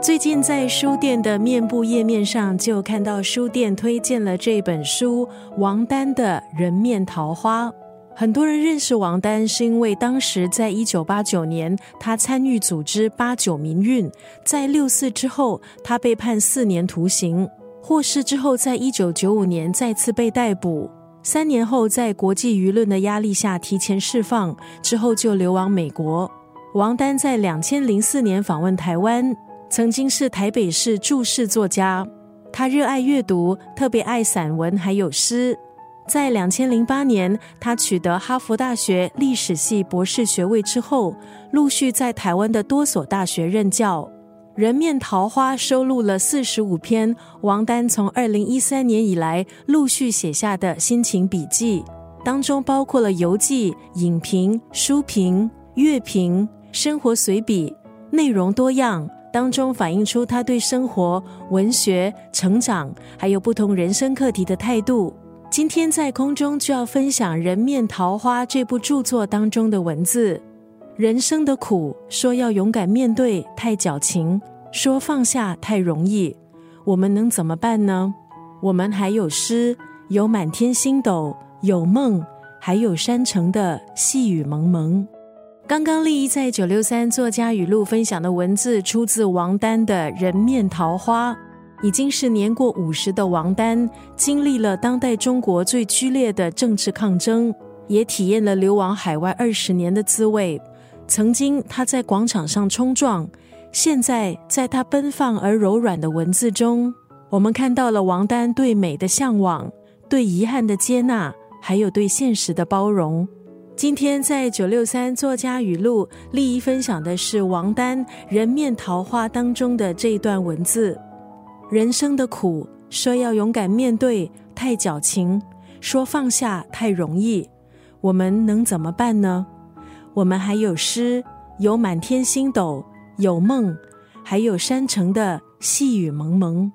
最近在书店的面部页面上，就看到书店推荐了这本书王丹的《人面桃花》。很多人认识王丹，是因为当时在一九八九年，他参与组织八九民运，在六四之后，他被判四年徒刑。获释之后，在一九九五年再次被逮捕，三年后在国际舆论的压力下提前释放，之后就流亡美国。王丹在两千零四年访问台湾。曾经是台北市著事作家，他热爱阅读，特别爱散文还有诗。在两千零八年，他取得哈佛大学历史系博士学位之后，陆续在台湾的多所大学任教。《人面桃花》收录了四十五篇王丹从二零一三年以来陆续写下的心情笔记，当中包括了游记、影评、书评、乐评、生活随笔，内容多样。当中反映出他对生活、文学、成长，还有不同人生课题的态度。今天在空中就要分享《人面桃花》这部著作当中的文字：人生的苦，说要勇敢面对，太矫情；说放下太容易。我们能怎么办呢？我们还有诗，有满天星斗，有梦，还有山城的细雨蒙蒙。刚刚丽一在九六三作家语录分享的文字，出自王丹的《人面桃花》。已经是年过五十的王丹，经历了当代中国最剧烈的政治抗争，也体验了流亡海外二十年的滋味。曾经他在广场上冲撞，现在在他奔放而柔软的文字中，我们看到了王丹对美的向往，对遗憾的接纳，还有对现实的包容。今天在九六三作家语录，丽一分享的是王丹《人面桃花》当中的这一段文字：人生的苦，说要勇敢面对，太矫情；说放下太容易。我们能怎么办呢？我们还有诗，有满天星斗，有梦，还有山城的细雨蒙蒙。